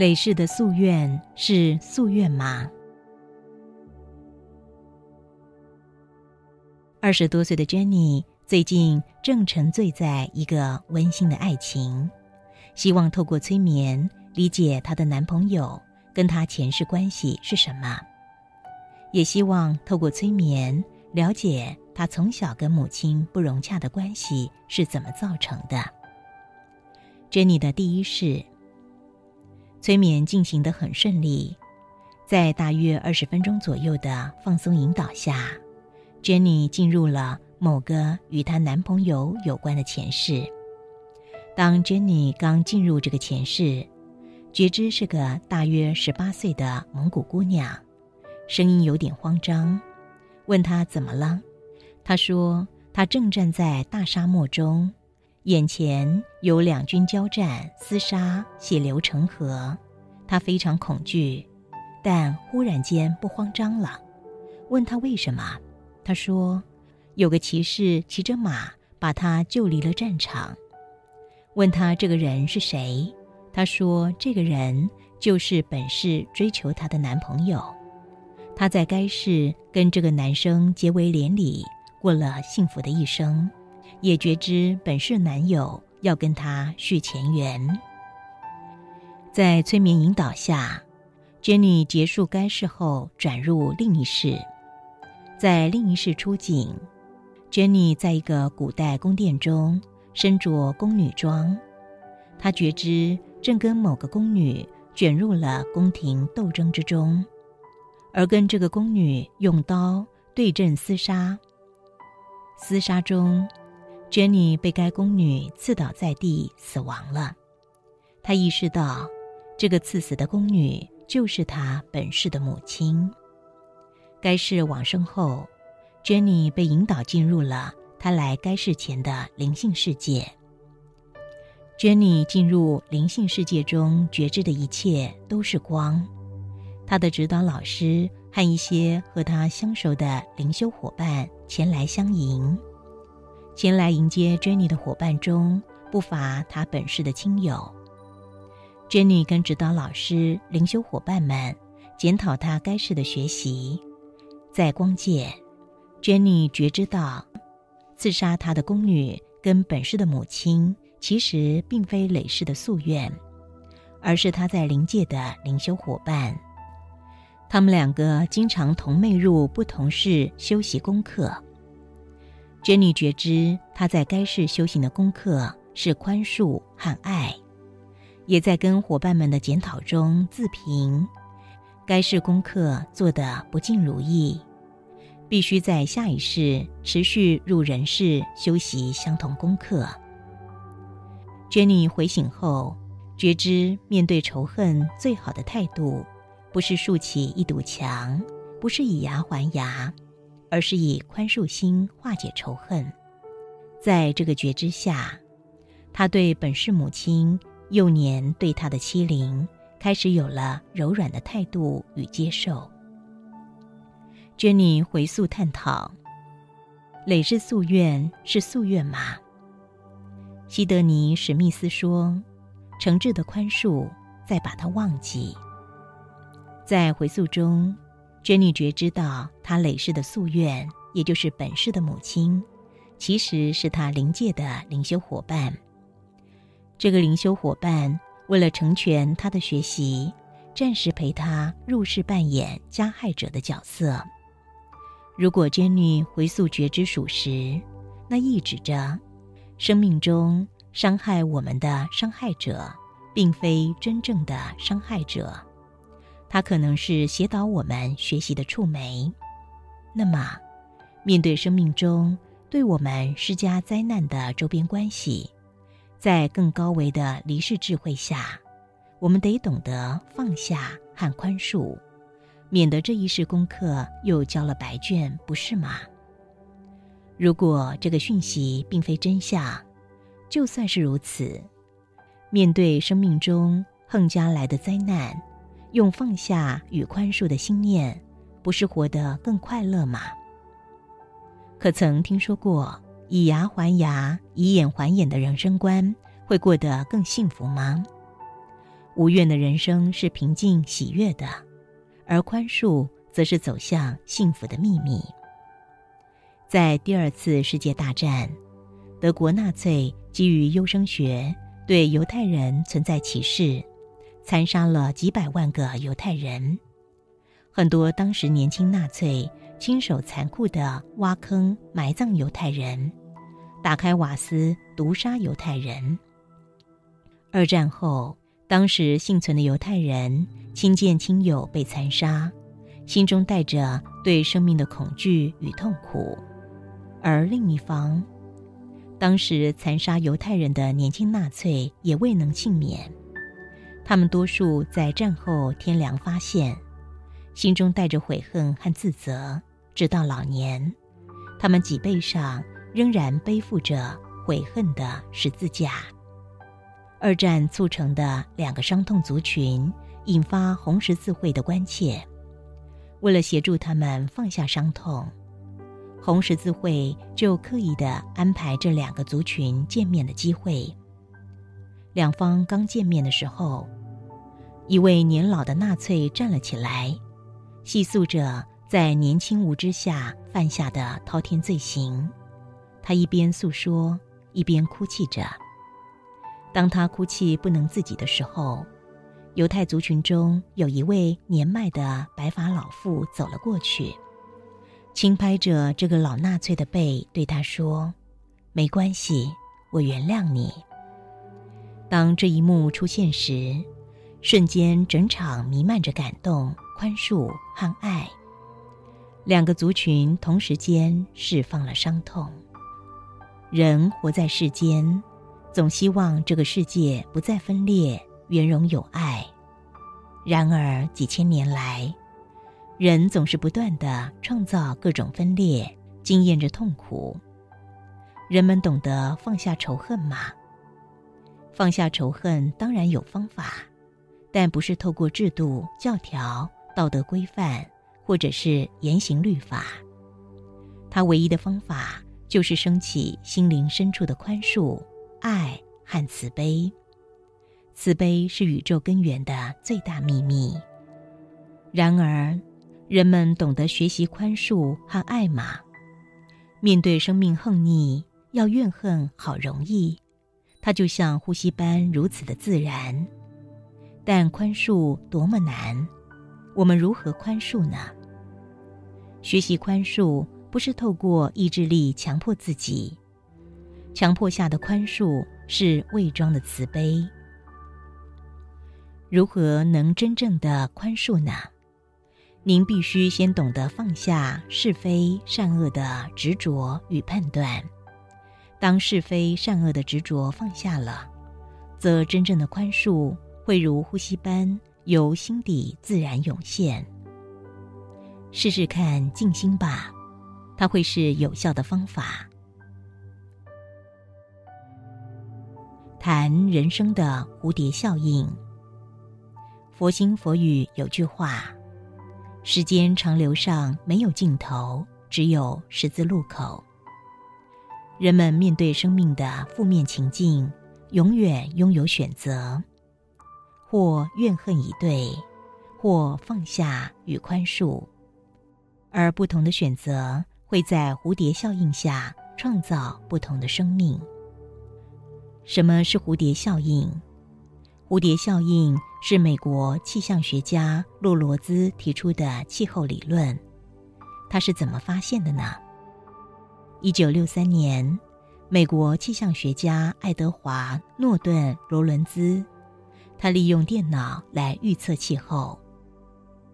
累世的夙愿是夙愿吗？二十多岁的 Jenny 最近正沉醉在一个温馨的爱情，希望透过催眠理解她的男朋友跟她前世关系是什么，也希望透过催眠了解她从小跟母亲不融洽的关系是怎么造成的。Jenny 的第一世。催眠进行的很顺利，在大约二十分钟左右的放松引导下，Jenny 进入了某个与她男朋友有关的前世。当 Jenny 刚进入这个前世，觉知是个大约十八岁的蒙古姑娘，声音有点慌张，问她怎么了？她说她正站在大沙漠中。眼前有两军交战、厮杀、血流成河，他非常恐惧，但忽然间不慌张了。问他为什么，他说：“有个骑士骑着马把他救离了战场。”问他这个人是谁，他说：“这个人就是本市追求她的男朋友，她在该市跟这个男生结为连理，过了幸福的一生。”也觉知本是男友要跟他续前缘，在催眠引导下，Jenny 结束该事后转入另一世，在另一世出警，Jenny 在一个古代宫殿中身着宫女装，她觉知正跟某个宫女卷入了宫廷斗争之中，而跟这个宫女用刀对阵厮杀，厮杀中。Jenny 被该宫女刺倒在地，死亡了。她意识到，这个刺死的宫女就是她本世的母亲。该世往生后，Jenny 被引导进入了她来该世前的灵性世界。Jenny 进入灵性世界中，觉知的一切都是光。她的指导老师和一些和她相熟的灵修伙伴前来相迎。前来迎接 Jenny 的伙伴中不乏她本市的亲友。Jenny 跟指导老师、灵修伙伴们检讨她该世的学习，在光界，Jenny 觉知到，刺杀她的宫女跟本市的母亲其实并非累世的夙愿，而是她在灵界的灵修伙伴。他们两个经常同妹入不同室修习功课。珍妮觉知，她在该市修行的功课是宽恕和爱，也在跟伙伴们的检讨中自评：该市功课做得不尽如意，必须在下一世持续入人世修习相同功课。珍妮回醒后，觉知面对仇恨最好的态度，不是竖起一堵墙，不是以牙还牙。而是以宽恕心化解仇恨，在这个觉知下，他对本是母亲幼年对他的欺凌开始有了柔软的态度与接受。Jenny 回溯探讨：累世夙愿是夙愿吗？西德尼史密斯说：“诚挚的宽恕，再把它忘记。”在回溯中。Jenny 觉知道，她累世的夙愿，也就是本世的母亲，其实是她灵界的灵修伙伴。这个灵修伙伴为了成全她的学习，暂时陪她入世扮演加害者的角色。如果 Jenny 回溯觉知属实，那意指着生命中伤害我们的伤害者，并非真正的伤害者。它可能是协导我们学习的触媒。那么，面对生命中对我们施加灾难的周边关系，在更高维的离世智慧下，我们得懂得放下和宽恕，免得这一世功课又交了白卷，不是吗？如果这个讯息并非真相，就算是如此，面对生命中横加来的灾难。用放下与宽恕的心念，不是活得更快乐吗？可曾听说过以牙还牙、以眼还眼的人生观会过得更幸福吗？无怨的人生是平静喜悦的，而宽恕则是走向幸福的秘密。在第二次世界大战，德国纳粹基于优生学对犹太人存在歧视，残杀了几百万个犹太人。很多当时年轻纳粹亲手残酷地挖坑埋葬犹太人，打开瓦斯毒杀犹太人。二战后，当时幸存的犹太人亲见亲友被残杀，心中带着对生命的恐惧与痛苦。而另一方，当时残杀犹太人的年轻纳粹也未能幸免。他们多数在战后天凉发现，心中带着悔恨和自责，直到老年，他们脊背上仍然背负着悔恨的十字架。二战促成的两个伤痛族群，引发红十字会的关切。为了协助他们放下伤痛。红十字会就刻意的安排这两个族群见面的机会。两方刚见面的时候，一位年老的纳粹站了起来，细诉着在年轻无知下犯下的滔天罪行。他一边诉说，一边哭泣着。当他哭泣不能自己的时候，犹太族群中有一位年迈的白发老妇走了过去。轻拍着这个老纳粹的背，对他说：“没关系，我原谅你。”当这一幕出现时，瞬间整场弥漫着感动、宽恕和爱。两个族群同时间释放了伤痛。人活在世间，总希望这个世界不再分裂，圆融有爱。然而几千年来，人总是不断的创造各种分裂，经验着痛苦。人们懂得放下仇恨吗？放下仇恨当然有方法，但不是透过制度、教条、道德规范，或者是言行律法。它唯一的方法就是升起心灵深处的宽恕、爱和慈悲。慈悲是宇宙根源的最大秘密。然而。人们懂得学习宽恕和爱吗？面对生命横逆，要怨恨好容易，它就像呼吸般如此的自然。但宽恕多么难，我们如何宽恕呢？学习宽恕不是透过意志力强迫自己，强迫下的宽恕是伪装的慈悲。如何能真正的宽恕呢？您必须先懂得放下是非善恶的执着与判断。当是非善恶的执着放下了，则真正的宽恕会如呼吸般由心底自然涌现。试试看静心吧，它会是有效的方法。谈人生的蝴蝶效应。佛心佛语有句话。时间长流上没有尽头，只有十字路口。人们面对生命的负面情境，永远拥有选择：或怨恨以对，或放下与宽恕。而不同的选择，会在蝴蝶效应下创造不同的生命。什么是蝴蝶效应？蝴蝶效应。是美国气象学家洛罗兹提出的气候理论，他是怎么发现的呢？一九六三年，美国气象学家爱德华诺顿罗伦兹，他利用电脑来预测气候。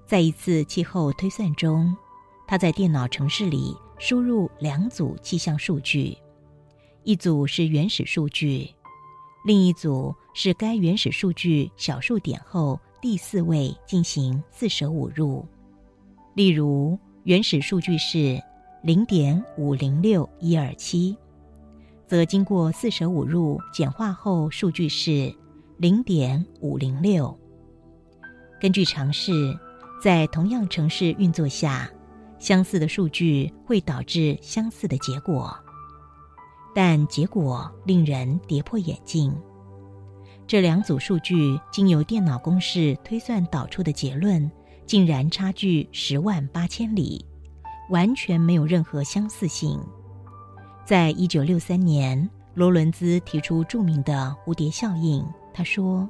在一次气候推算中，他在电脑程式里输入两组气象数据，一组是原始数据。另一组是该原始数据小数点后第四位进行四舍五入，例如原始数据是零点五零六一二七，则经过四舍五入简化后数据是零点五零六。根据尝试，在同样城市运作下，相似的数据会导致相似的结果。但结果令人跌破眼镜。这两组数据经由电脑公式推算导出的结论，竟然差距十万八千里，完全没有任何相似性。在一九六三年，罗伦兹提出著名的蝴蝶效应。他说，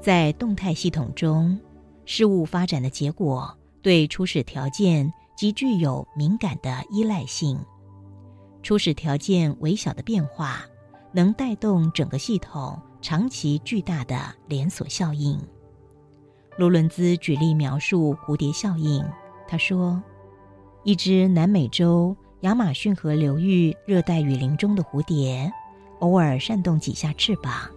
在动态系统中，事物发展的结果对初始条件极具有敏感的依赖性。初始条件微小的变化，能带动整个系统长期巨大的连锁效应。罗伦兹举例描述蝴蝶效应。他说，一只南美洲亚马逊河流域热带雨林中的蝴蝶，偶尔扇动几下翅膀，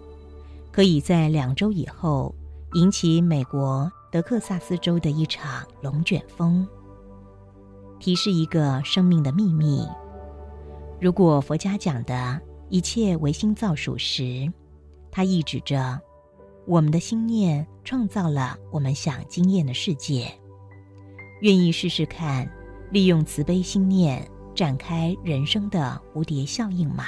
可以在两周以后引起美国德克萨斯州的一场龙卷风。提示一个生命的秘密。如果佛家讲的一切唯心造属实，它意指着我们的心念创造了我们想经验的世界。愿意试试看，利用慈悲心念展开人生的蝴蝶效应吗？